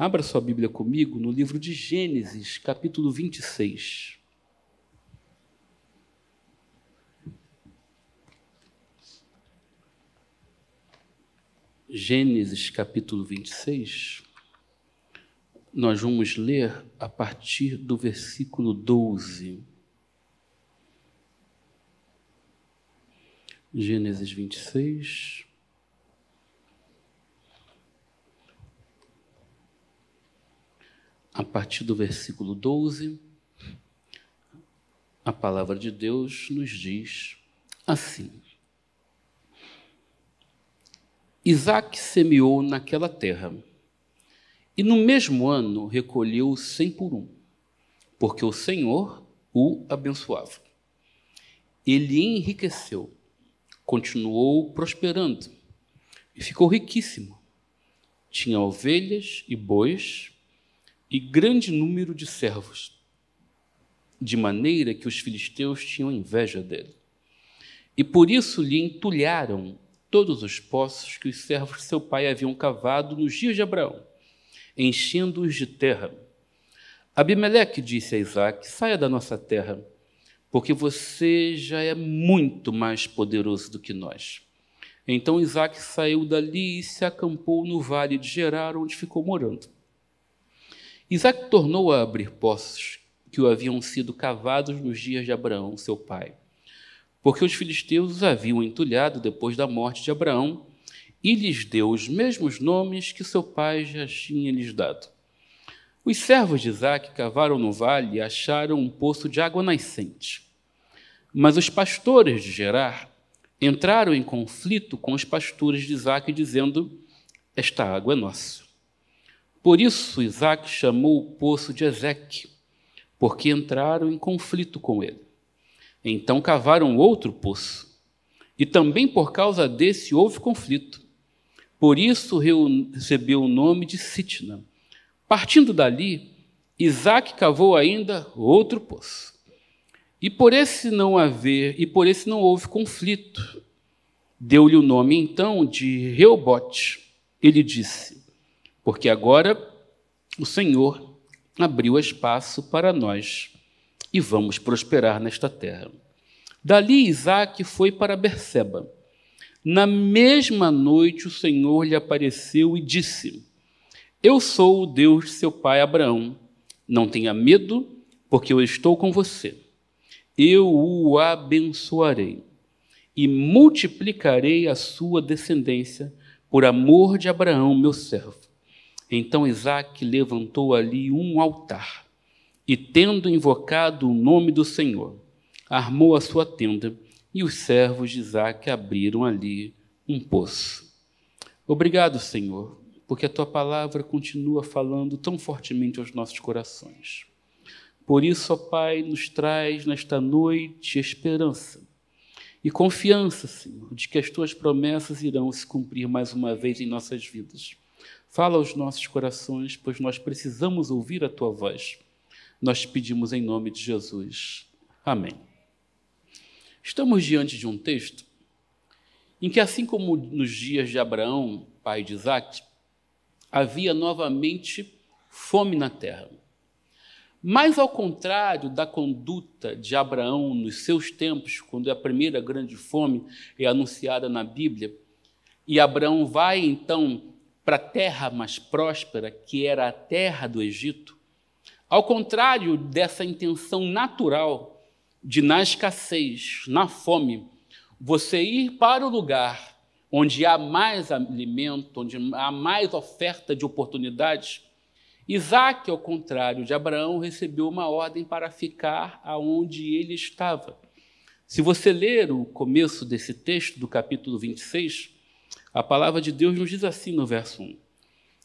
Abra sua Bíblia comigo no livro de Gênesis, capítulo 26. Gênesis capítulo 26, nós vamos ler a partir do versículo 12. Gênesis 26. A partir do versículo 12, a palavra de Deus nos diz assim: Isaac semeou naquela terra, e no mesmo ano recolheu cem por um, porque o Senhor o abençoava. Ele enriqueceu, continuou prosperando e ficou riquíssimo. Tinha ovelhas e bois e grande número de servos, de maneira que os filisteus tinham inveja dele. E por isso lhe entulharam todos os poços que os servos de seu pai haviam cavado nos dias de Abraão, enchendo-os de terra. Abimeleque disse a Isaac: Saia da nossa terra, porque você já é muito mais poderoso do que nós. Então Isaac saiu dali e se acampou no vale de Gerar, onde ficou morando. Isaac tornou a abrir poços que o haviam sido cavados nos dias de Abraão, seu pai porque os filisteus os haviam entulhado depois da morte de Abraão e lhes deu os mesmos nomes que seu pai já tinha lhes dado. Os servos de Isaac cavaram no vale e acharam um poço de água nascente. Mas os pastores de Gerar entraram em conflito com os pastores de Isaac, dizendo: Esta água é nossa. Por isso Isaac chamou o poço de Ezeque, porque entraram em conflito com ele. Então cavaram outro poço. E também por causa desse houve conflito. Por isso recebeu o nome de Sitna. Partindo dali, Isaac cavou ainda outro poço. E por esse não haver, e por esse não houve conflito. Deu-lhe o nome então de Reobote. Ele disse: Porque agora o Senhor abriu espaço para nós e vamos prosperar nesta terra. Dali Isaac foi para Berseba. Na mesma noite o Senhor lhe apareceu e disse: Eu sou o Deus de seu pai Abraão. Não tenha medo, porque eu estou com você. Eu o abençoarei e multiplicarei a sua descendência por amor de Abraão, meu servo. Então Isaac levantou ali um altar e, tendo invocado o nome do Senhor, armou a sua tenda e os servos de Isaac abriram ali um poço. Obrigado, Senhor, porque a tua palavra continua falando tão fortemente aos nossos corações. Por isso, ó Pai, nos traz nesta noite esperança e confiança, Senhor, de que as tuas promessas irão se cumprir mais uma vez em nossas vidas. Fala aos nossos corações, pois nós precisamos ouvir a tua voz nós te pedimos em nome de Jesus. Amém. Estamos diante de um texto em que, assim como nos dias de Abraão, pai de Isaac, havia novamente fome na terra. Mas, ao contrário da conduta de Abraão nos seus tempos, quando a primeira grande fome é anunciada na Bíblia, e Abraão vai então para a terra mais próspera, que era a terra do Egito, ao contrário dessa intenção natural de, na escassez, na fome, você ir para o lugar onde há mais alimento, onde há mais oferta de oportunidades, Isaac, ao contrário de Abraão, recebeu uma ordem para ficar aonde ele estava. Se você ler o começo desse texto, do capítulo 26, a palavra de Deus nos diz assim no verso 1: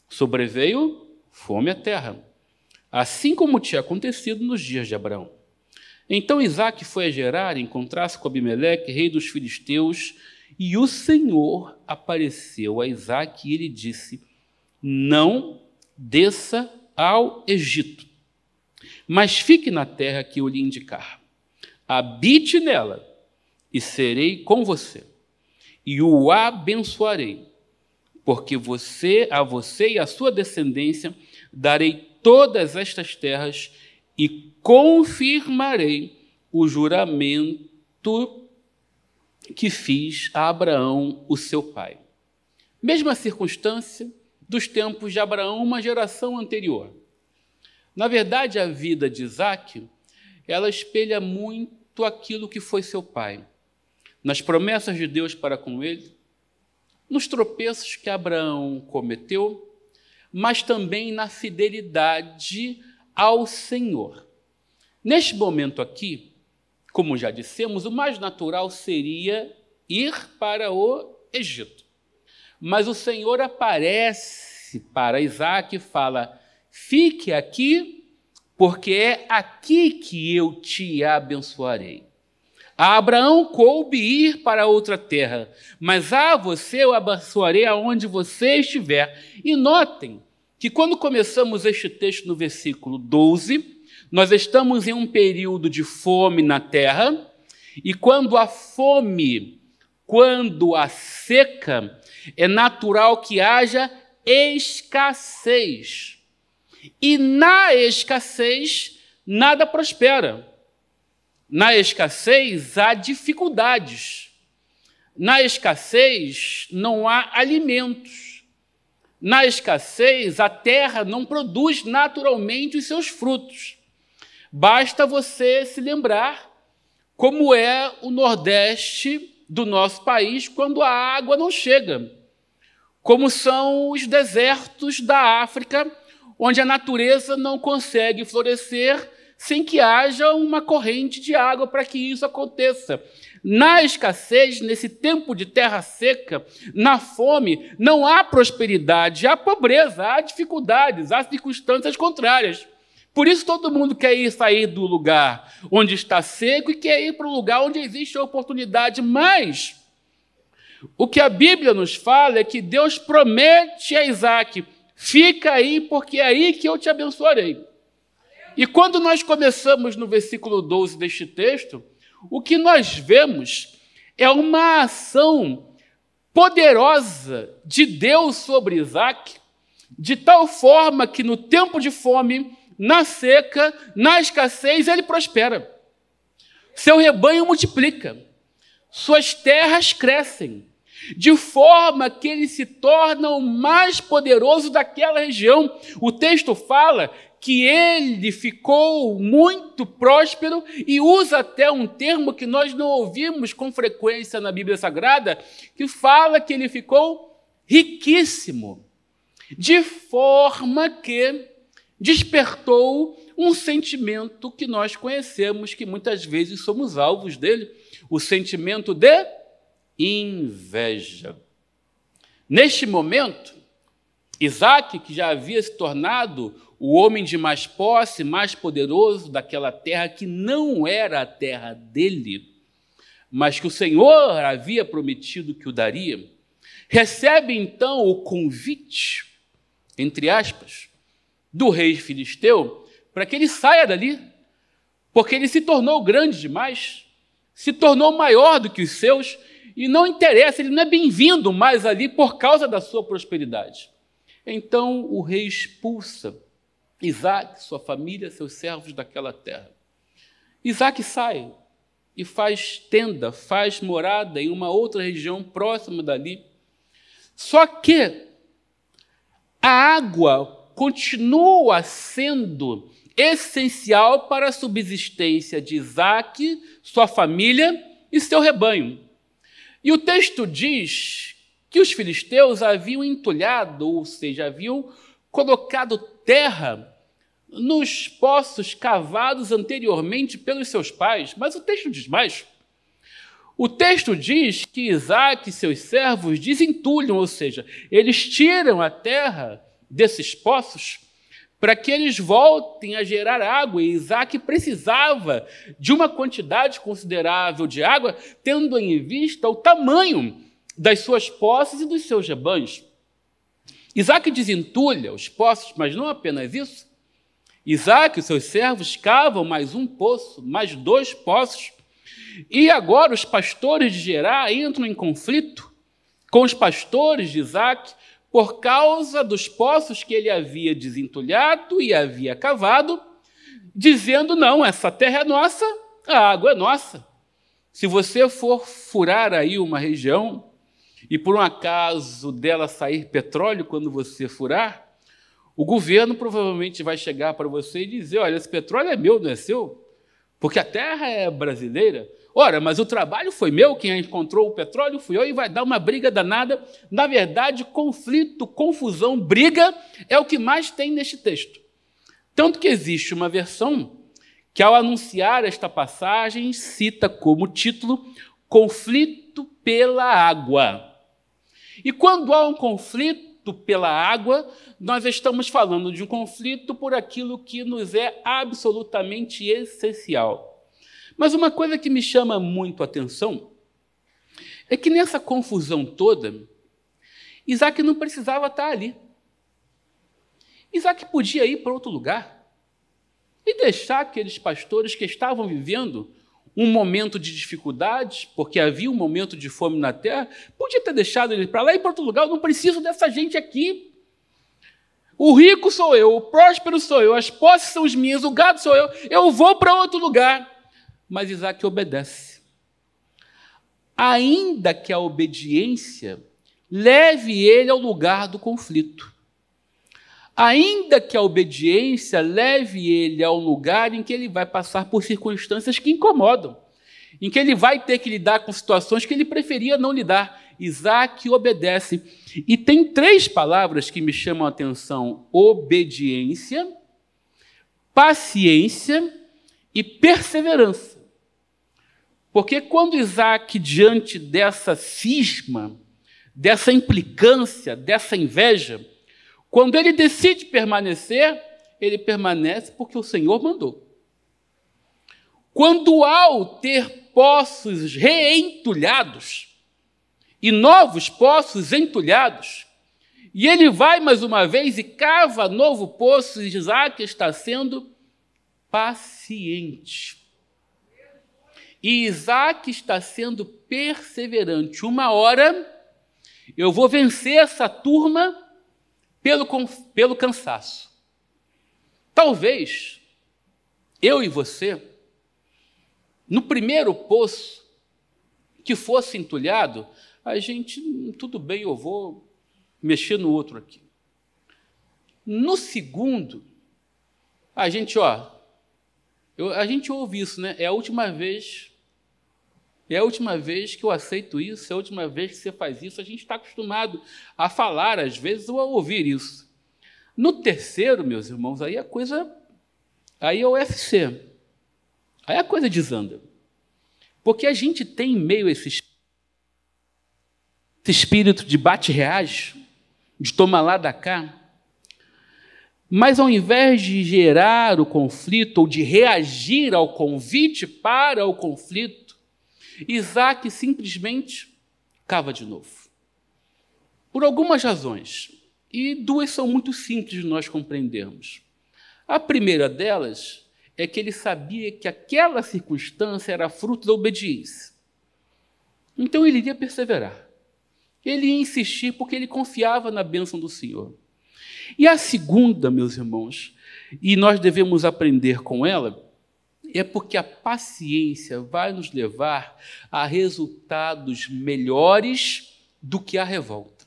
Sobreveio fome à terra assim como tinha acontecido nos dias de Abraão. Então Isaac foi a Gerar encontrar-se com Abimeleque, rei dos filisteus, e o Senhor apareceu a Isaac e ele disse: Não desça ao Egito, mas fique na terra que eu lhe indicar. Habite nela, e serei com você, e o abençoarei porque você, a você e a sua descendência, darei todas estas terras e confirmarei o juramento que fiz a Abraão, o seu pai. Mesma circunstância dos tempos de Abraão, uma geração anterior. Na verdade, a vida de Isaac, ela espelha muito aquilo que foi seu pai. Nas promessas de Deus para com ele, nos tropeços que Abraão cometeu, mas também na fidelidade ao Senhor. Neste momento aqui, como já dissemos, o mais natural seria ir para o Egito. Mas o Senhor aparece para Isaac e fala: Fique aqui, porque é aqui que eu te abençoarei. A Abraão coube ir para outra terra, mas a você eu abençoarei aonde você estiver. E notem que quando começamos este texto no versículo 12, nós estamos em um período de fome na terra, e quando a fome, quando a seca, é natural que haja escassez. E na escassez, nada prospera. Na escassez há dificuldades. Na escassez não há alimentos. Na escassez a terra não produz naturalmente os seus frutos. Basta você se lembrar como é o Nordeste do nosso país quando a água não chega, como são os desertos da África, onde a natureza não consegue florescer sem que haja uma corrente de água para que isso aconteça. Na escassez, nesse tempo de terra seca, na fome, não há prosperidade, há pobreza, há dificuldades, há circunstâncias contrárias. Por isso todo mundo quer ir sair do lugar onde está seco e quer ir para o lugar onde existe a oportunidade. Mas o que a Bíblia nos fala é que Deus promete a Isaac: fica aí, porque é aí que eu te abençoarei. E quando nós começamos no versículo 12 deste texto, o que nós vemos é uma ação poderosa de Deus sobre Isaac, de tal forma que no tempo de fome, na seca, na escassez, ele prospera. Seu rebanho multiplica, suas terras crescem, de forma que ele se torna o mais poderoso daquela região. O texto fala que ele ficou muito próspero e usa até um termo que nós não ouvimos com frequência na Bíblia Sagrada, que fala que ele ficou riquíssimo, de forma que despertou um sentimento que nós conhecemos, que muitas vezes somos alvos dele, o sentimento de inveja. Neste momento, Isaac, que já havia se tornado o homem de mais posse, mais poderoso daquela terra que não era a terra dele, mas que o Senhor havia prometido que o daria, recebe então o convite, entre aspas, do rei filisteu para que ele saia dali, porque ele se tornou grande demais, se tornou maior do que os seus, e não interessa, ele não é bem-vindo mais ali por causa da sua prosperidade. Então o rei expulsa Isaac, sua família, seus servos daquela terra. Isaac sai e faz tenda, faz morada em uma outra região próxima dali. Só que a água continua sendo essencial para a subsistência de Isaac, sua família e seu rebanho. E o texto diz que os filisteus haviam entulhado, ou seja, haviam colocado terra nos poços cavados anteriormente pelos seus pais. Mas o texto diz mais. O texto diz que Isaac e seus servos desentulham, ou seja, eles tiram a terra desses poços para que eles voltem a gerar água. E Isaac precisava de uma quantidade considerável de água, tendo em vista o tamanho das suas posses e dos seus rebanhos. Isaac desentulha os poços, mas não apenas isso. Isaac e seus servos cavam mais um poço, mais dois poços. E agora os pastores de Gerá entram em conflito com os pastores de Isaac, por causa dos poços que ele havia desentulhado e havia cavado, dizendo: não, essa terra é nossa, a água é nossa. Se você for furar aí uma região e por um acaso dela sair petróleo quando você furar, o governo provavelmente vai chegar para você e dizer: olha, esse petróleo é meu, não é seu, porque a terra é brasileira. Ora, mas o trabalho foi meu, quem encontrou o petróleo fui eu, e vai dar uma briga danada. Na verdade, conflito, confusão, briga é o que mais tem neste texto. Tanto que existe uma versão que, ao anunciar esta passagem, cita como título Conflito pela Água. E quando há um conflito pela água, nós estamos falando de um conflito por aquilo que nos é absolutamente essencial. Mas uma coisa que me chama muito a atenção é que nessa confusão toda, Isaac não precisava estar ali. Isaac podia ir para outro lugar e deixar aqueles pastores que estavam vivendo um momento de dificuldades, porque havia um momento de fome na terra, podia ter deixado ele para lá e para outro lugar. Eu não preciso dessa gente aqui. O rico sou eu, o próspero sou eu, as posses são as minhas, o gado sou eu. Eu vou para outro lugar. Mas Isaac obedece. Ainda que a obediência leve ele ao lugar do conflito. Ainda que a obediência leve ele ao lugar em que ele vai passar por circunstâncias que incomodam, em que ele vai ter que lidar com situações que ele preferia não lidar. Isaac obedece. E tem três palavras que me chamam a atenção: obediência, paciência e perseverança. Porque quando Isaac, diante dessa cisma, dessa implicância, dessa inveja, quando ele decide permanecer, ele permanece porque o Senhor mandou. Quando ao ter poços reentulhados e novos poços entulhados, e ele vai mais uma vez e cava novo poço, e Isaac está sendo paciente. E Isaac está sendo perseverante. Uma hora eu vou vencer essa turma pelo, pelo cansaço. Talvez eu e você, no primeiro poço que fosse entulhado, a gente, tudo bem, eu vou mexer no outro aqui. No segundo, a gente, ó, eu, a gente ouve isso, né? É a última vez é a última vez que eu aceito isso, é a última vez que você faz isso. A gente está acostumado a falar, às vezes, ou a ouvir isso. No terceiro, meus irmãos, aí a coisa. Aí é o UFC. Aí a coisa desanda. Porque a gente tem em meio esse, esse espírito de bate-reage, de tomar lá da cá. Mas ao invés de gerar o conflito ou de reagir ao convite para o conflito, Isaac simplesmente cava de novo. Por algumas razões. E duas são muito simples de nós compreendermos. A primeira delas é que ele sabia que aquela circunstância era fruto da obediência. Então ele iria perseverar. Ele ia insistir porque ele confiava na bênção do Senhor. E a segunda, meus irmãos, e nós devemos aprender com ela, é porque a paciência vai nos levar a resultados melhores do que a revolta.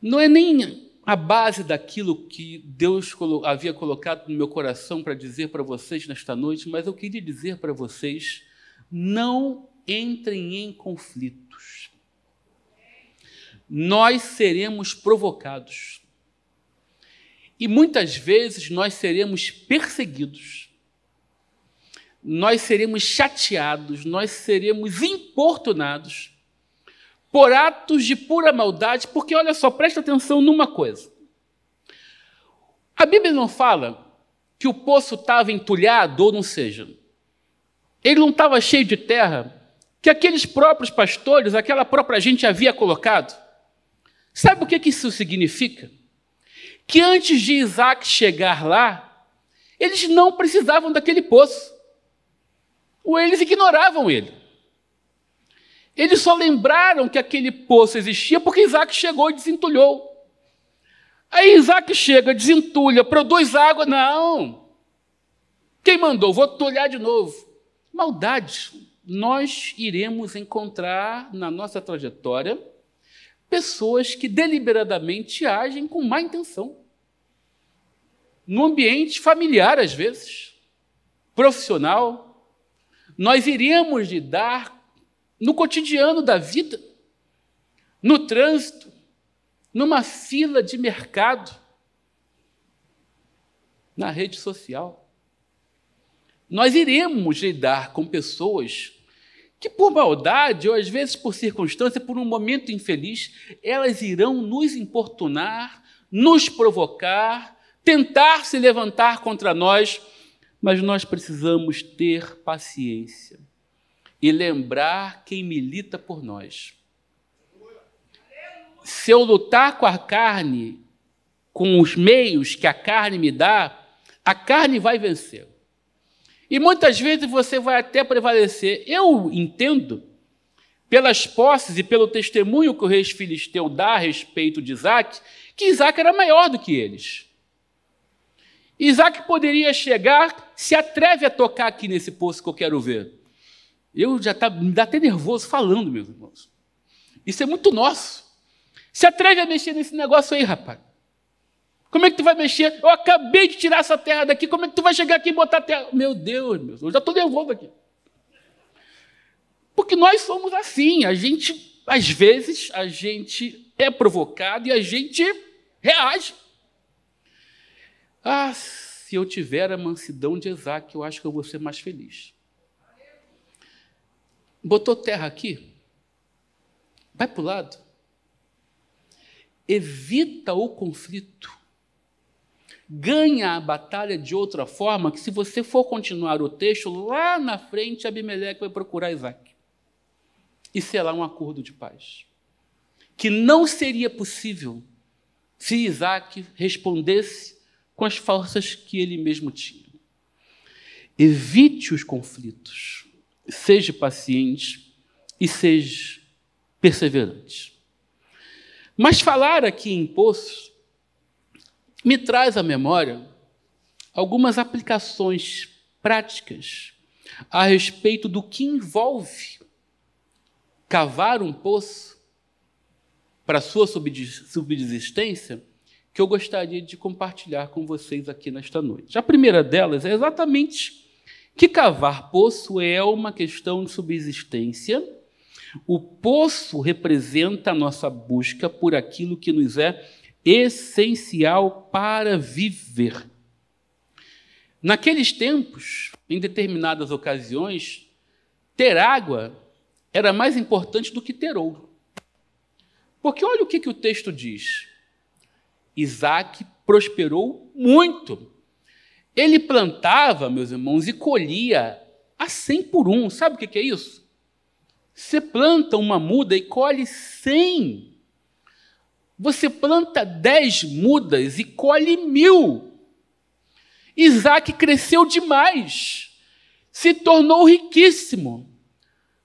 Não é nem a base daquilo que Deus havia colocado no meu coração para dizer para vocês nesta noite, mas eu queria dizer para vocês: não entrem em conflitos. Nós seremos provocados. E muitas vezes nós seremos perseguidos, nós seremos chateados, nós seremos importunados por atos de pura maldade, porque olha só, presta atenção numa coisa. A Bíblia não fala que o poço estava entulhado, ou não seja, ele não estava cheio de terra, que aqueles próprios pastores, aquela própria gente havia colocado. Sabe o que isso significa? Que antes de Isaac chegar lá, eles não precisavam daquele poço. Ou eles ignoravam ele. Eles só lembraram que aquele poço existia porque Isaac chegou e desentulhou. Aí Isaac chega, desentulha, produz água. Não. Quem mandou? Vou tolhar de novo. Maldade. Nós iremos encontrar na nossa trajetória pessoas que deliberadamente agem com má intenção. No ambiente familiar, às vezes, profissional, nós iremos lidar no cotidiano da vida, no trânsito, numa fila de mercado, na rede social. Nós iremos lidar com pessoas que, por maldade, ou às vezes por circunstância, por um momento infeliz, elas irão nos importunar, nos provocar, tentar se levantar contra nós, mas nós precisamos ter paciência e lembrar quem milita por nós. Se eu lutar com a carne, com os meios que a carne me dá, a carne vai vencer. E muitas vezes você vai até prevalecer. Eu entendo, pelas posses e pelo testemunho que o rei filisteu dá a respeito de Isaac, que Isaac era maior do que eles. Isaac poderia chegar, se atreve a tocar aqui nesse poço que eu quero ver. Eu já tá, me dá até nervoso falando, meus irmãos. Isso é muito nosso. Se atreve a mexer nesse negócio aí, rapaz. Como é que tu vai mexer? Eu acabei de tirar essa terra daqui, como é que tu vai chegar aqui e botar a terra? Meu Deus, meu, eu já estou nervoso aqui. Porque nós somos assim, a gente, às vezes, a gente é provocado e a gente reage. Ah, se eu tiver a mansidão de Isaac, eu acho que eu vou ser mais feliz. Botou terra aqui? Vai para o lado. Evita o conflito. Ganha a batalha de outra forma, que se você for continuar o texto, lá na frente Abimeleque vai procurar Isaac. E será um acordo de paz. Que não seria possível se Isaac respondesse com as forças que ele mesmo tinha. Evite os conflitos seja paciente e seja perseverante. Mas falar aqui em poço me traz à memória algumas aplicações práticas a respeito do que envolve cavar um poço para sua subsistência que eu gostaria de compartilhar com vocês aqui nesta noite. A primeira delas é exatamente que cavar poço é uma questão de subsistência. O poço representa a nossa busca por aquilo que nos é essencial para viver. Naqueles tempos, em determinadas ocasiões, ter água era mais importante do que ter ouro. Porque olha o que, que o texto diz. Isaac prosperou muito ele plantava, meus irmãos, e colhia a 100 por um. Sabe o que é isso? Você planta uma muda e colhe 100. Você planta 10 mudas e colhe mil. Isaac cresceu demais, se tornou riquíssimo,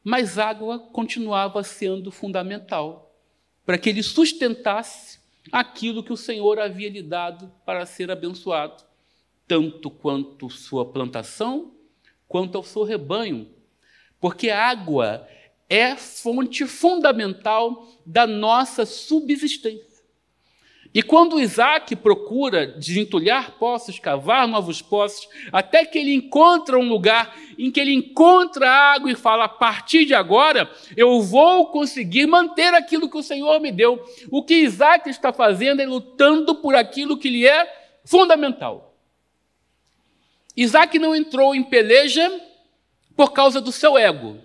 mas água continuava sendo fundamental para que ele sustentasse aquilo que o Senhor havia lhe dado para ser abençoado tanto quanto sua plantação, quanto ao seu rebanho, porque a água é fonte fundamental da nossa subsistência. E quando Isaac procura desentulhar poços, cavar novos poços, até que ele encontra um lugar em que ele encontra água e fala: a partir de agora eu vou conseguir manter aquilo que o Senhor me deu. O que Isaac está fazendo é lutando por aquilo que lhe é fundamental. Isaac não entrou em peleja por causa do seu ego.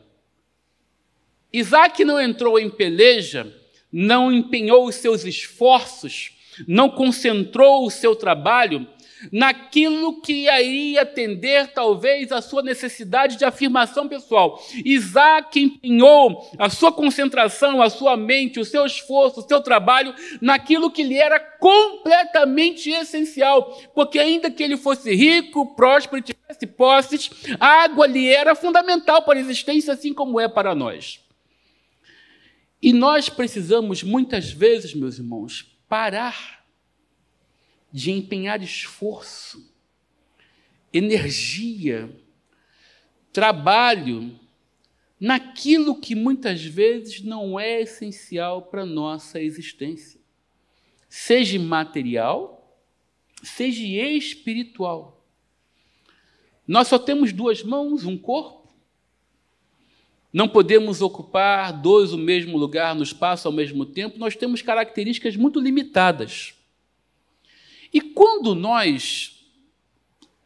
Isaac não entrou em peleja, não empenhou os seus esforços, não concentrou o seu trabalho naquilo que iria atender talvez a sua necessidade de afirmação pessoal. Isaac empenhou a sua concentração, a sua mente, o seu esforço, o seu trabalho naquilo que lhe era completamente essencial, porque ainda que ele fosse rico, próspero e tivesse posses, a água lhe era fundamental para a existência, assim como é para nós. E nós precisamos, muitas vezes, meus irmãos, parar de empenhar esforço, energia, trabalho naquilo que muitas vezes não é essencial para a nossa existência, seja material, seja espiritual. Nós só temos duas mãos, um corpo, não podemos ocupar dois o mesmo lugar no espaço ao mesmo tempo, nós temos características muito limitadas. E quando nós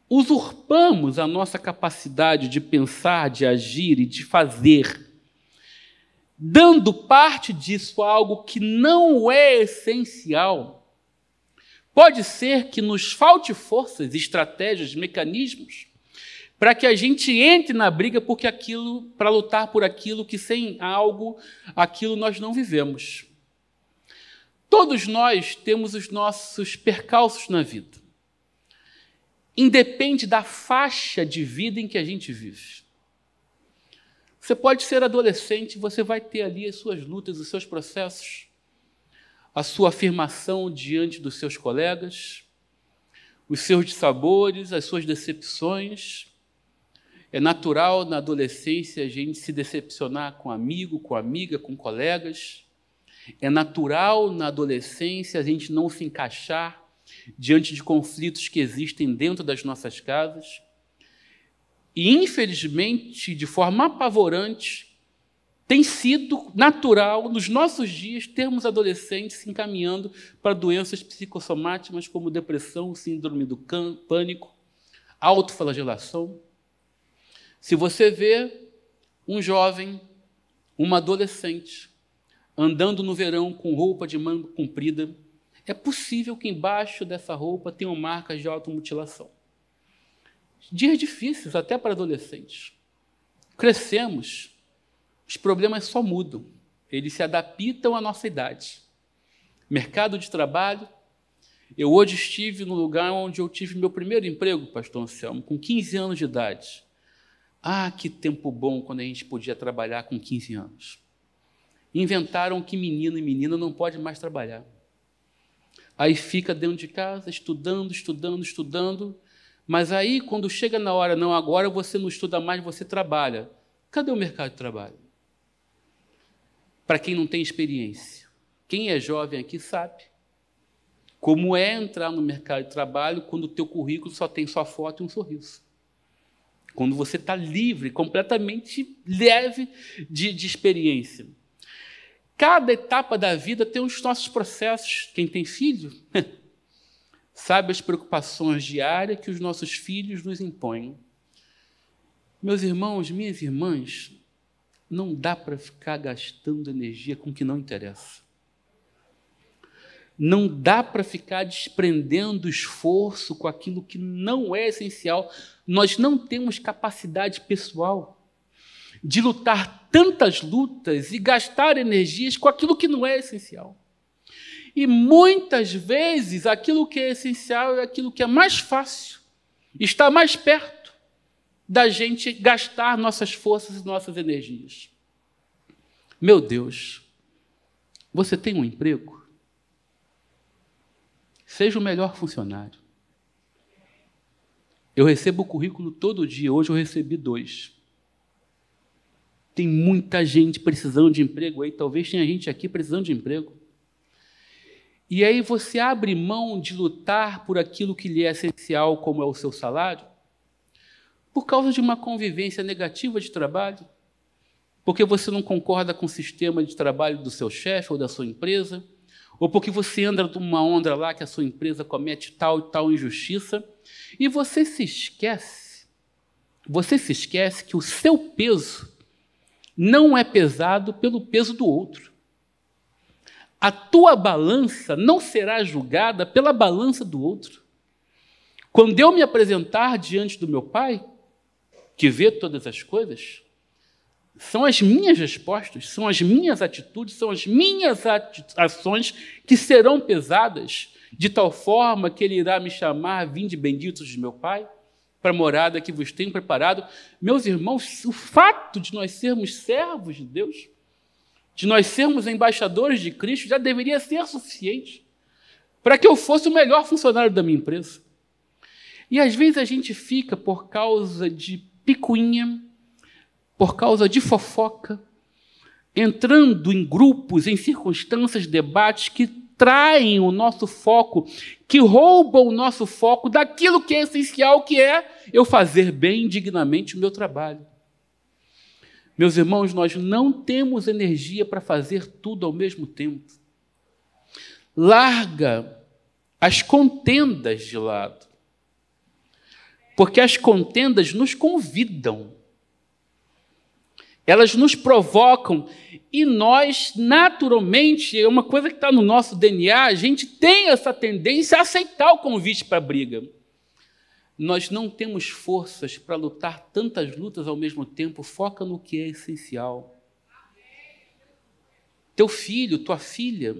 usurpamos a nossa capacidade de pensar, de agir e de fazer, dando parte disso a algo que não é essencial, pode ser que nos falte forças, estratégias, mecanismos para que a gente entre na briga porque aquilo, para lutar por aquilo que sem algo, aquilo nós não vivemos. Todos nós temos os nossos percalços na vida. Independe da faixa de vida em que a gente vive. Você pode ser adolescente, você vai ter ali as suas lutas, os seus processos, a sua afirmação diante dos seus colegas, os seus dissabores, as suas decepções. É natural na adolescência a gente se decepcionar com amigo, com amiga, com colegas. É natural na adolescência a gente não se encaixar diante de conflitos que existem dentro das nossas casas. E, infelizmente, de forma apavorante, tem sido natural nos nossos dias termos adolescentes se encaminhando para doenças psicossomáticas como depressão, síndrome do pânico, autoflagelação. Se você vê um jovem, uma adolescente, andando no verão com roupa de manga comprida, é possível que embaixo dessa roupa tenham marcas de automutilação. Dias difíceis até para adolescentes. Crescemos, os problemas só mudam, eles se adaptam à nossa idade. Mercado de trabalho. Eu hoje estive no lugar onde eu tive meu primeiro emprego, pastor Anselmo, com 15 anos de idade. Ah, que tempo bom quando a gente podia trabalhar com 15 anos. Inventaram que menino e menina não pode mais trabalhar. Aí fica dentro de casa estudando, estudando, estudando, mas aí quando chega na hora, não, agora você não estuda mais, você trabalha. Cadê o mercado de trabalho? Para quem não tem experiência. Quem é jovem aqui sabe como é entrar no mercado de trabalho quando o teu currículo só tem sua foto e um sorriso. Quando você está livre, completamente leve de, de experiência. Cada etapa da vida tem os nossos processos. Quem tem filho sabe as preocupações diárias que os nossos filhos nos impõem. Meus irmãos, minhas irmãs, não dá para ficar gastando energia com o que não interessa. Não dá para ficar desprendendo esforço com aquilo que não é essencial. Nós não temos capacidade pessoal de lutar tantas lutas e gastar energias com aquilo que não é essencial. E muitas vezes aquilo que é essencial é aquilo que é mais fácil, está mais perto da gente gastar nossas forças e nossas energias. Meu Deus, você tem um emprego? Seja o melhor funcionário. Eu recebo o currículo todo dia, hoje eu recebi dois. Tem muita gente precisando de emprego aí, talvez tenha gente aqui precisando de emprego. E aí você abre mão de lutar por aquilo que lhe é essencial, como é o seu salário, por causa de uma convivência negativa de trabalho, porque você não concorda com o sistema de trabalho do seu chefe ou da sua empresa, ou porque você anda numa onda lá que a sua empresa comete tal e tal injustiça, e você se esquece, você se esquece que o seu peso não é pesado pelo peso do outro. A tua balança não será julgada pela balança do outro. Quando eu me apresentar diante do meu Pai, que vê todas as coisas, são as minhas respostas, são as minhas atitudes, são as minhas ações que serão pesadas, de tal forma que ele irá me chamar, vinde benditos de meu Pai, para a morada que vos tenho preparado. Meus irmãos, o fato de nós sermos servos de Deus de nós sermos embaixadores de Cristo, já deveria ser suficiente para que eu fosse o melhor funcionário da minha empresa. E às vezes a gente fica por causa de picuinha, por causa de fofoca, entrando em grupos, em circunstâncias, debates que traem o nosso foco, que roubam o nosso foco daquilo que é essencial, que é eu fazer bem dignamente o meu trabalho. Meus irmãos, nós não temos energia para fazer tudo ao mesmo tempo. Larga as contendas de lado. Porque as contendas nos convidam. Elas nos provocam e nós, naturalmente, é uma coisa que está no nosso DNA, a gente tem essa tendência a aceitar o convite para a briga. Nós não temos forças para lutar tantas lutas ao mesmo tempo, foca no que é essencial. Teu filho, tua filha,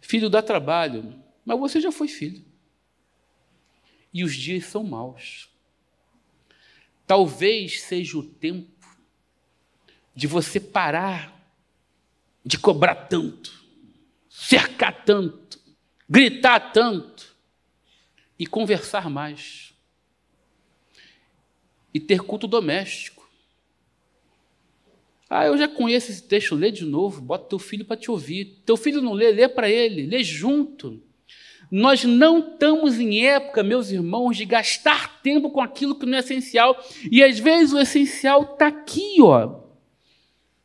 filho dá trabalho, mas você já foi filho. E os dias são maus. Talvez seja o tempo de você parar de cobrar tanto, cercar tanto, gritar tanto e conversar mais. E ter culto doméstico. Ah, eu já conheço esse texto, lê de novo, bota teu filho para te ouvir. Teu filho não lê, lê para ele, lê junto. Nós não estamos em época, meus irmãos, de gastar tempo com aquilo que não é essencial. E às vezes o essencial está aqui, ó,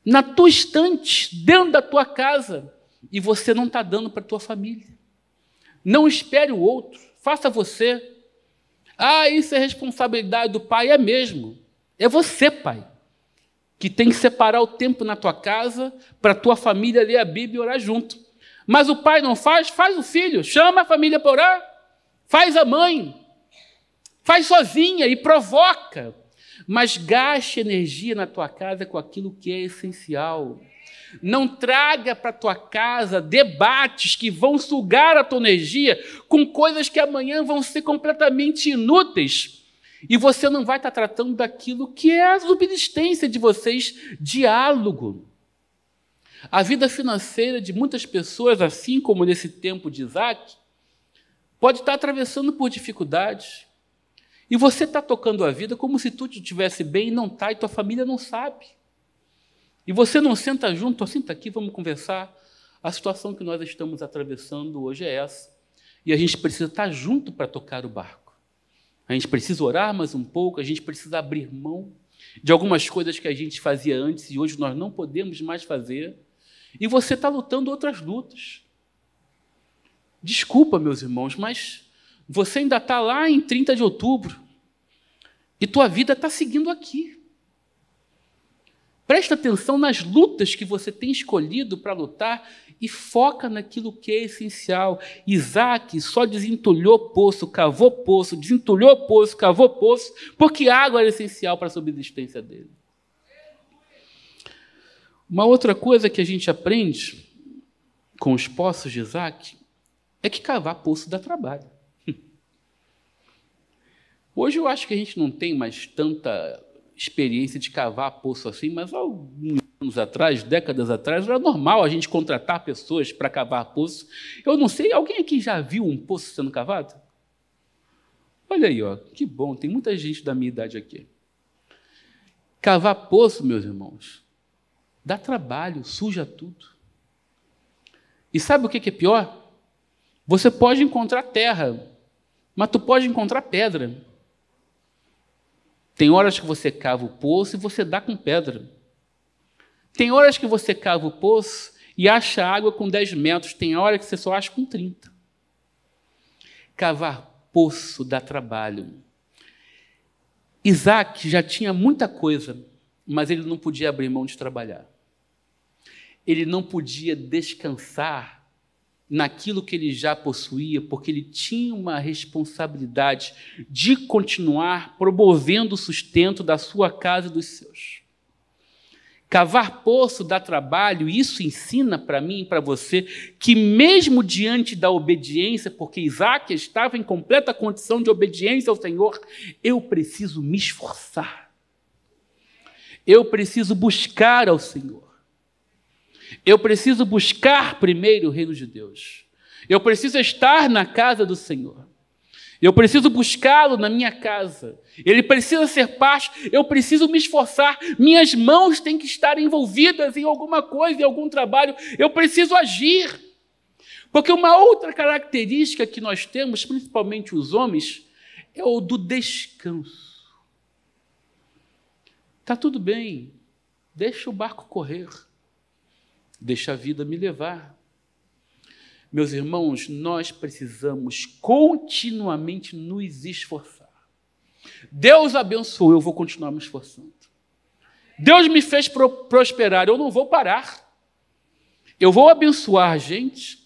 na tua estante, dentro da tua casa, e você não está dando para a tua família. Não espere o outro, faça você. Ah, isso é responsabilidade do pai, é mesmo. É você, pai, que tem que separar o tempo na tua casa para a tua família ler a Bíblia e orar junto. Mas o pai não faz, faz o filho, chama a família para orar, faz a mãe, faz sozinha e provoca. Mas gaste energia na tua casa com aquilo que é essencial. Não traga para tua casa debates que vão sugar a tua energia com coisas que amanhã vão ser completamente inúteis. E você não vai estar tratando daquilo que é a subsistência de vocês, diálogo. A vida financeira de muitas pessoas, assim como nesse tempo de Isaac, pode estar atravessando por dificuldades. E você está tocando a vida como se tudo estivesse bem e não está, e tua família não sabe. E você não senta junto, senta aqui, vamos conversar. A situação que nós estamos atravessando hoje é essa. E a gente precisa estar junto para tocar o barco. A gente precisa orar mais um pouco, a gente precisa abrir mão de algumas coisas que a gente fazia antes e hoje nós não podemos mais fazer. E você está lutando outras lutas. Desculpa, meus irmãos, mas você ainda está lá em 30 de outubro e tua vida está seguindo aqui. Presta atenção nas lutas que você tem escolhido para lutar e foca naquilo que é essencial. Isaac só desentulhou poço, cavou poço, desentulhou poço, cavou poço, porque água era essencial para a subsistência dele. Uma outra coisa que a gente aprende com os poços de Isaac é que cavar poço dá trabalho. Hoje eu acho que a gente não tem mais tanta experiência de cavar poço assim, mas alguns anos atrás, décadas atrás, era normal a gente contratar pessoas para cavar poço. Eu não sei, alguém aqui já viu um poço sendo cavado? Olha aí, ó, que bom, tem muita gente da minha idade aqui. Cavar poço, meus irmãos, dá trabalho, suja tudo. E sabe o que é pior? Você pode encontrar terra, mas tu pode encontrar pedra. Tem horas que você cava o poço e você dá com pedra. Tem horas que você cava o poço e acha água com 10 metros. Tem horas que você só acha com 30. Cavar poço dá trabalho. Isaac já tinha muita coisa, mas ele não podia abrir mão de trabalhar. Ele não podia descansar naquilo que ele já possuía, porque ele tinha uma responsabilidade de continuar promovendo o sustento da sua casa e dos seus. Cavar poço dá trabalho, e isso ensina para mim e para você que, mesmo diante da obediência, porque Isaac estava em completa condição de obediência ao Senhor, eu preciso me esforçar, eu preciso buscar ao Senhor. Eu preciso buscar primeiro o reino de Deus. Eu preciso estar na casa do Senhor. Eu preciso buscá-lo na minha casa. Ele precisa ser parte, eu preciso me esforçar. Minhas mãos têm que estar envolvidas em alguma coisa, em algum trabalho. Eu preciso agir. Porque uma outra característica que nós temos, principalmente os homens, é o do descanso. Está tudo bem, deixa o barco correr, deixa a vida me levar. Meus irmãos, nós precisamos continuamente nos esforçar. Deus abençoou, eu vou continuar me esforçando. Deus me fez prosperar, eu não vou parar. Eu vou abençoar gente.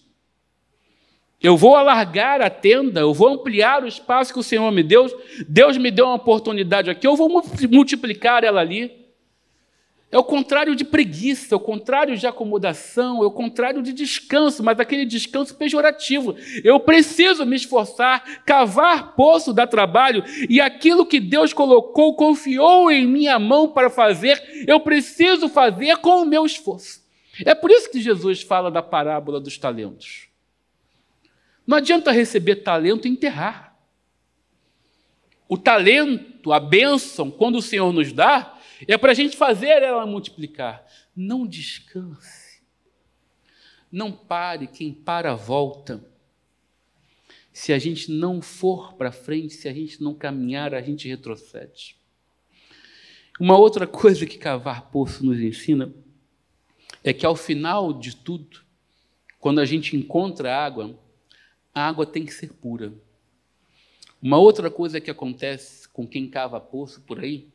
Eu vou alargar a tenda, eu vou ampliar o espaço que o Senhor me deu. Deus me deu uma oportunidade aqui, eu vou multiplicar ela ali. É o contrário de preguiça, é o contrário de acomodação, é o contrário de descanso, mas aquele descanso pejorativo. Eu preciso me esforçar, cavar poço dá trabalho, e aquilo que Deus colocou, confiou em minha mão para fazer, eu preciso fazer com o meu esforço. É por isso que Jesus fala da parábola dos talentos. Não adianta receber talento e enterrar. O talento, a bênção, quando o Senhor nos dá, é para a gente fazer ela multiplicar. Não descanse. Não pare, quem para volta. Se a gente não for para frente, se a gente não caminhar, a gente retrocede. Uma outra coisa que cavar poço nos ensina é que ao final de tudo, quando a gente encontra água, a água tem que ser pura. Uma outra coisa que acontece com quem cava poço por aí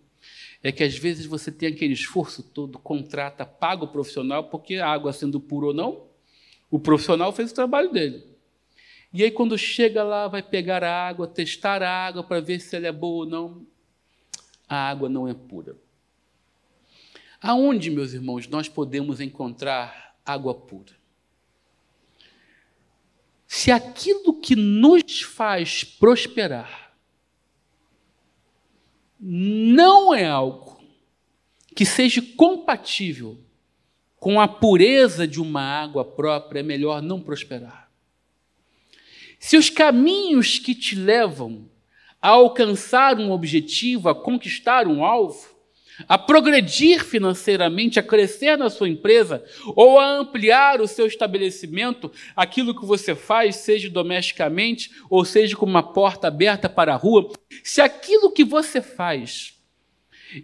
é que às vezes você tem aquele esforço todo, contrata, paga o profissional, porque a água sendo pura ou não, o profissional fez o trabalho dele. E aí, quando chega lá, vai pegar a água, testar a água para ver se ela é boa ou não, a água não é pura. Aonde, meus irmãos, nós podemos encontrar água pura? Se aquilo que nos faz prosperar não é algo que seja compatível com a pureza de uma água própria, é melhor não prosperar. Se os caminhos que te levam a alcançar um objetivo, a conquistar um alvo, a progredir financeiramente, a crescer na sua empresa ou a ampliar o seu estabelecimento, aquilo que você faz, seja domesticamente ou seja com uma porta aberta para a rua, se aquilo que você faz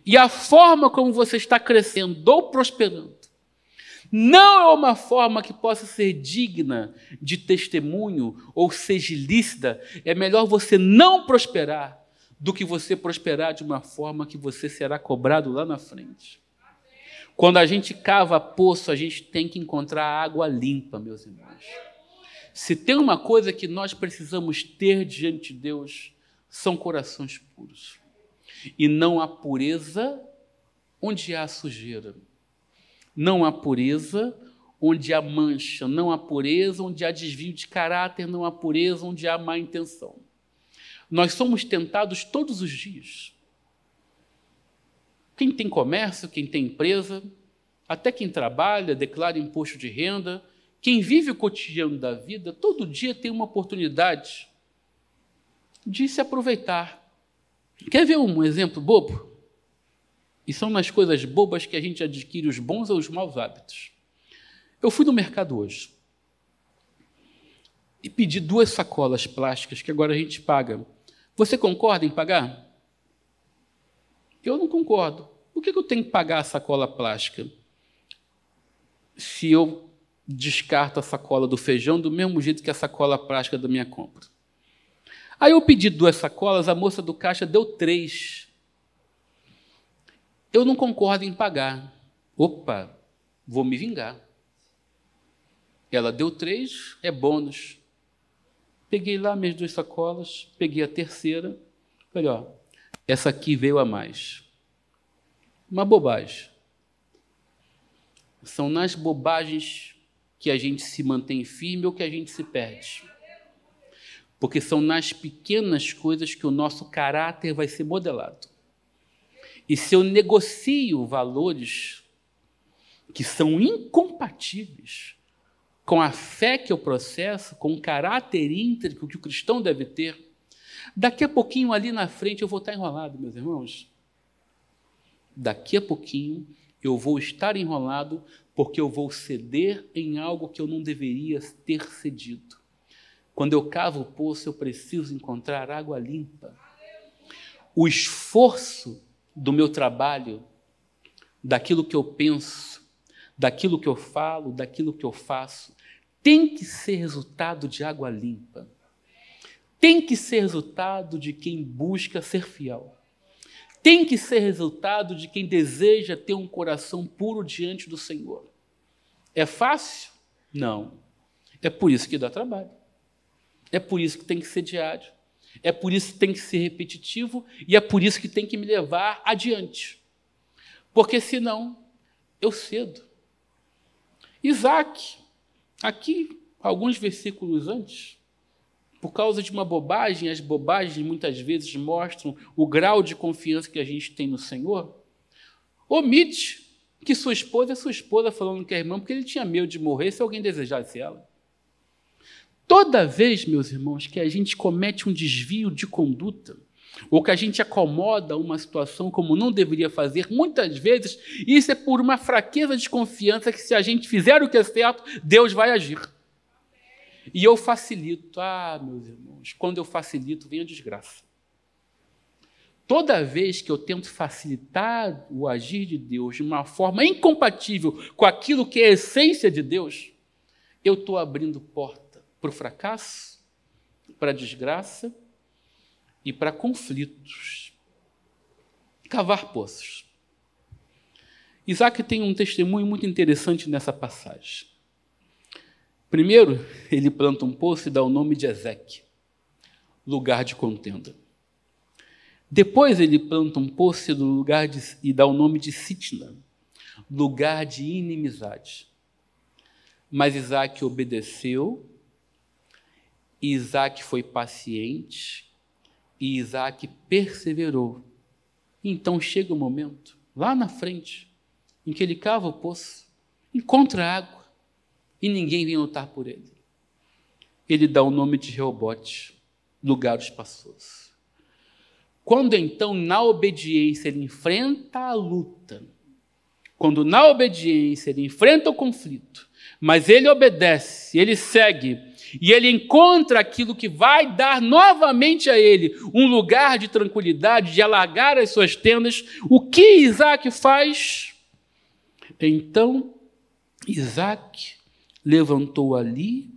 e a forma como você está crescendo ou prosperando não é uma forma que possa ser digna de testemunho ou seja lícita, é melhor você não prosperar do que você prosperar de uma forma que você será cobrado lá na frente. Quando a gente cava poço, a gente tem que encontrar água limpa, meus irmãos. Se tem uma coisa que nós precisamos ter diante de Deus, são corações puros. E não há pureza onde há sujeira. Não há pureza onde há mancha. Não há pureza onde há desvio de caráter. Não há pureza onde há má intenção. Nós somos tentados todos os dias. Quem tem comércio, quem tem empresa, até quem trabalha, declara imposto de renda, quem vive o cotidiano da vida, todo dia tem uma oportunidade de se aproveitar. Quer ver um exemplo bobo? E são nas coisas bobas que a gente adquire os bons ou os maus hábitos. Eu fui no mercado hoje e pedi duas sacolas plásticas que agora a gente paga você concorda em pagar? Eu não concordo. Por que eu tenho que pagar a sacola plástica? Se eu descarto a sacola do feijão do mesmo jeito que a sacola plástica da minha compra. Aí eu pedi duas sacolas, a moça do caixa deu três. Eu não concordo em pagar. Opa, vou me vingar. Ela deu três, é bônus. Peguei lá minhas duas sacolas, peguei a terceira, falei, ó, essa aqui veio a mais. Uma bobagem. São nas bobagens que a gente se mantém firme ou que a gente se perde. Porque são nas pequenas coisas que o nosso caráter vai ser modelado. E se eu negocio valores que são incompatíveis com a fé que eu processo, com o caráter íntegro que o cristão deve ter, daqui a pouquinho ali na frente eu vou estar enrolado, meus irmãos. Daqui a pouquinho eu vou estar enrolado porque eu vou ceder em algo que eu não deveria ter cedido. Quando eu cavo o poço, eu preciso encontrar água limpa. O esforço do meu trabalho, daquilo que eu penso, daquilo que eu falo, daquilo que eu faço, tem que ser resultado de água limpa. Tem que ser resultado de quem busca ser fiel. Tem que ser resultado de quem deseja ter um coração puro diante do Senhor. É fácil? Não. É por isso que dá trabalho. É por isso que tem que ser diário. É por isso que tem que ser repetitivo e é por isso que tem que me levar adiante. Porque senão eu cedo. Isaac, aqui, alguns versículos antes, por causa de uma bobagem, as bobagens muitas vezes mostram o grau de confiança que a gente tem no Senhor, omite que sua esposa é sua esposa falando que é irmã, porque ele tinha medo de morrer se alguém desejasse ela. Toda vez, meus irmãos, que a gente comete um desvio de conduta, ou que a gente acomoda uma situação como não deveria fazer, muitas vezes isso é por uma fraqueza de confiança que se a gente fizer o que é certo, Deus vai agir. E eu facilito. Ah, meus irmãos, quando eu facilito, vem a desgraça. Toda vez que eu tento facilitar o agir de Deus de uma forma incompatível com aquilo que é a essência de Deus, eu estou abrindo porta para o fracasso, para a desgraça e para conflitos. Cavar poços. Isaac tem um testemunho muito interessante nessa passagem. Primeiro, ele planta um poço e dá o nome de Ezeque, lugar de contenda. Depois ele planta um poço lugar de, e dá o nome de Sitna, lugar de inimizade. Mas Isaac obedeceu, Isaac foi paciente e Isaac perseverou. Então chega o momento, lá na frente, em que ele cava o poço, encontra água e ninguém vem lutar por ele. Ele dá o nome de Reobote, lugar espaçoso. Quando então, na obediência, ele enfrenta a luta, quando na obediência ele enfrenta o conflito, mas ele obedece, ele segue, e ele encontra aquilo que vai dar novamente a ele um lugar de tranquilidade, de alargar as suas tendas, o que Isaac faz? Então, Isaac levantou ali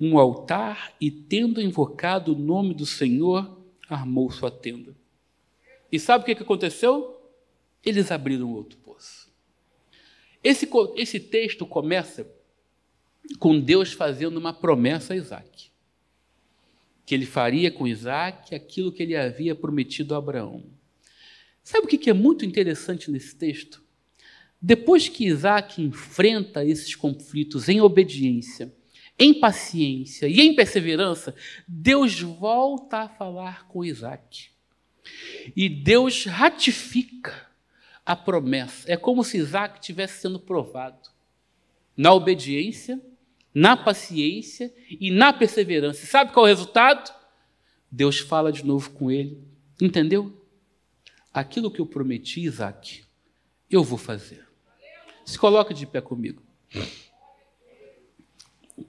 um altar e, tendo invocado o nome do Senhor, armou sua tenda. E sabe o que aconteceu? Eles abriram outro poço. Esse, esse texto começa com Deus fazendo uma promessa a Isaac. Que ele faria com Isaac aquilo que ele havia prometido a Abraão. Sabe o que é muito interessante nesse texto? Depois que Isaac enfrenta esses conflitos em obediência, em paciência e em perseverança, Deus volta a falar com Isaac. E Deus ratifica a promessa. É como se Isaac estivesse sendo provado na obediência, na paciência e na perseverança. sabe qual é o resultado? Deus fala de novo com ele. Entendeu? Aquilo que eu prometi, Isaac, eu vou fazer. Se coloca de pé comigo.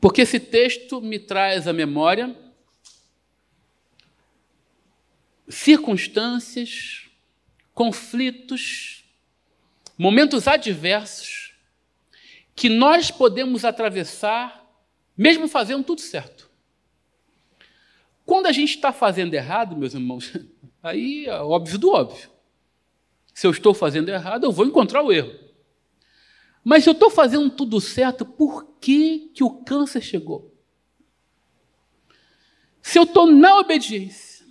Porque esse texto me traz à memória circunstâncias, conflitos, momentos adversos que nós podemos atravessar mesmo fazendo tudo certo. Quando a gente está fazendo errado, meus irmãos, aí é óbvio do óbvio. Se eu estou fazendo errado, eu vou encontrar o erro. Mas eu estou fazendo tudo certo, por que, que o câncer chegou? Se eu estou na obediência,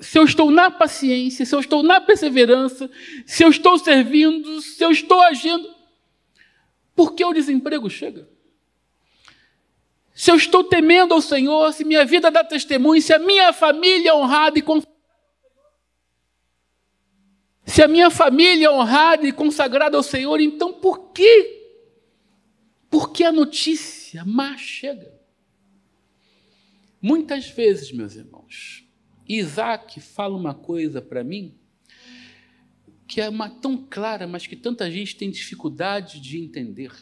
se eu estou na paciência, se eu estou na perseverança, se eu estou servindo, se eu estou agindo, por que o desemprego chega? Se eu estou temendo ao Senhor, se minha vida dá testemunho, se a minha família é honrada e consagrada, se a minha família é honrada e consagrada ao Senhor, então por que Porque a notícia má chega. Muitas vezes, meus irmãos, Isaac fala uma coisa para mim que é uma tão clara, mas que tanta gente tem dificuldade de entender.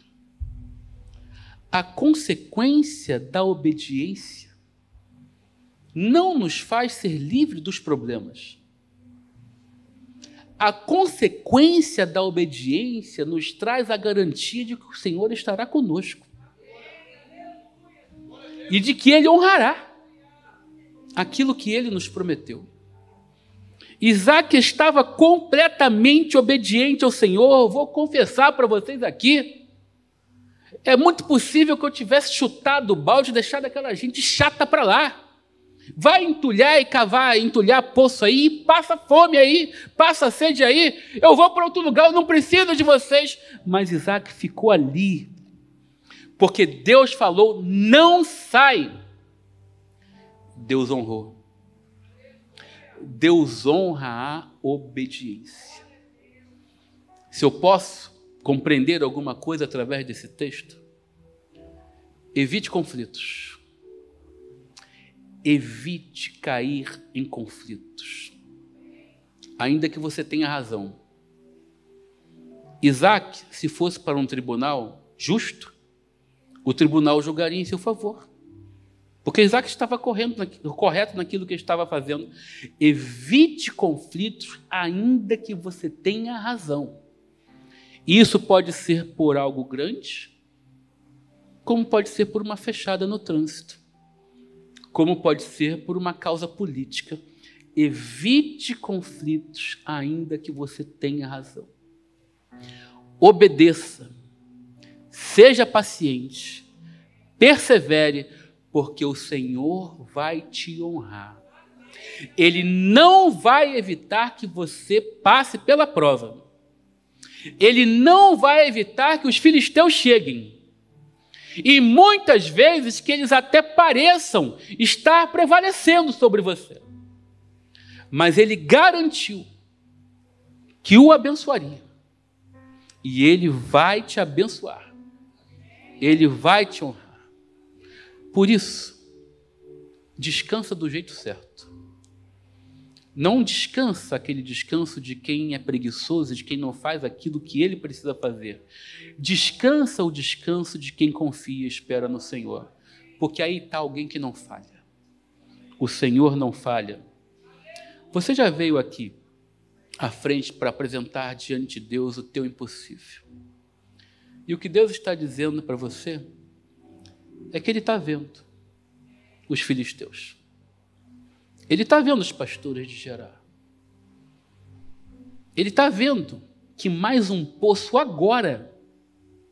A consequência da obediência não nos faz ser livre dos problemas. A consequência da obediência nos traz a garantia de que o Senhor estará conosco e de que Ele honrará aquilo que ele nos prometeu. Isaac estava completamente obediente ao Senhor. Vou confessar para vocês aqui. É muito possível que eu tivesse chutado o balde e deixado aquela gente chata para lá. Vai entulhar e cavar, entulhar poço aí, passa fome aí, passa sede aí. Eu vou para outro lugar, eu não preciso de vocês. Mas Isaac ficou ali, porque Deus falou: não sai. Deus honrou. Deus honra a obediência. Se eu posso compreender alguma coisa através desse texto, evite conflitos. Evite cair em conflitos. Ainda que você tenha razão. Isaac, se fosse para um tribunal justo, o tribunal julgaria em seu favor. Porque Isaac estava correndo, correto naquilo que estava fazendo. Evite conflitos, ainda que você tenha razão. Isso pode ser por algo grande, como pode ser por uma fechada no trânsito, como pode ser por uma causa política. Evite conflitos, ainda que você tenha razão. Obedeça, seja paciente, persevere porque o Senhor vai te honrar. Ele não vai evitar que você passe pela prova. Ele não vai evitar que os filisteus cheguem. E muitas vezes que eles até pareçam estar prevalecendo sobre você. Mas ele garantiu que o abençoaria. E ele vai te abençoar. Ele vai te honrar. Por isso, descansa do jeito certo. Não descansa aquele descanso de quem é preguiçoso, de quem não faz aquilo que ele precisa fazer. Descansa o descanso de quem confia e espera no Senhor. Porque aí está alguém que não falha. O Senhor não falha. Você já veio aqui à frente para apresentar diante de Deus o teu impossível. E o que Deus está dizendo para você é que ele está vendo os filisteus. Ele está vendo os pastores de Gerar. Ele está vendo que mais um poço agora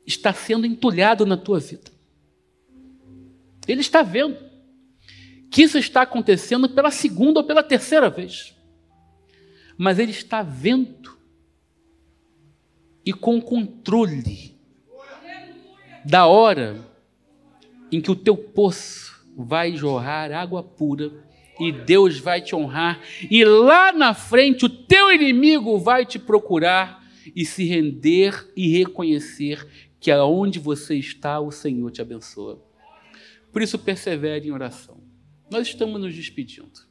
está sendo entulhado na tua vida. Ele está vendo que isso está acontecendo pela segunda ou pela terceira vez. Mas ele está vendo e com controle da hora em que o teu poço vai jorrar água pura e Deus vai te honrar, e lá na frente o teu inimigo vai te procurar e se render e reconhecer que aonde você está, o Senhor te abençoa. Por isso, persevere em oração. Nós estamos nos despedindo,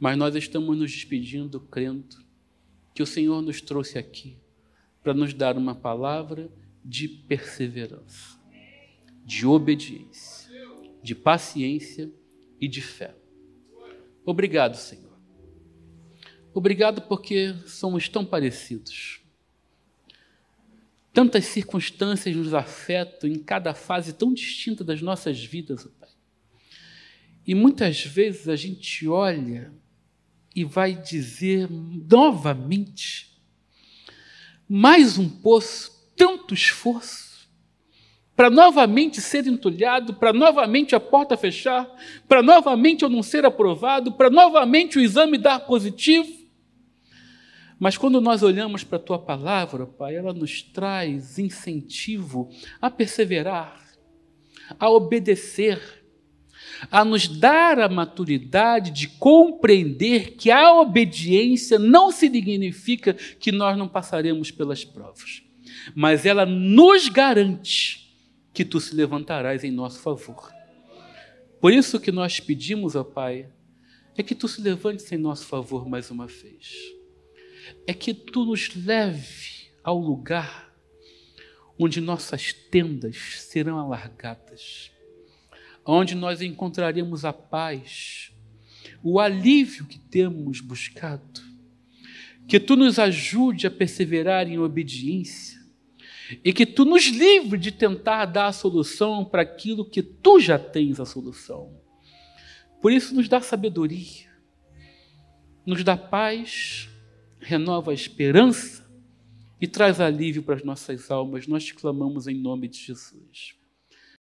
mas nós estamos nos despedindo crendo que o Senhor nos trouxe aqui para nos dar uma palavra de perseverança de obediência, de paciência e de fé. Obrigado, Senhor. Obrigado porque somos tão parecidos. Tantas circunstâncias nos afetam em cada fase tão distinta das nossas vidas, Pai. E muitas vezes a gente olha e vai dizer novamente: mais um poço, tanto esforço, para novamente ser entulhado, para novamente a porta fechar, para novamente eu não ser aprovado, para novamente o exame dar positivo. Mas quando nós olhamos para a tua palavra, Pai, ela nos traz incentivo a perseverar, a obedecer, a nos dar a maturidade de compreender que a obediência não significa que nós não passaremos pelas provas, mas ela nos garante que tu se levantarás em nosso favor. Por isso que nós pedimos, ó Pai, é que tu se levantes em nosso favor mais uma vez. É que tu nos leve ao lugar onde nossas tendas serão alargadas, onde nós encontraremos a paz, o alívio que temos buscado. Que tu nos ajude a perseverar em obediência e que tu nos livre de tentar dar a solução para aquilo que tu já tens a solução. Por isso, nos dá sabedoria, nos dá paz, renova a esperança e traz alívio para as nossas almas. Nós te clamamos em nome de Jesus.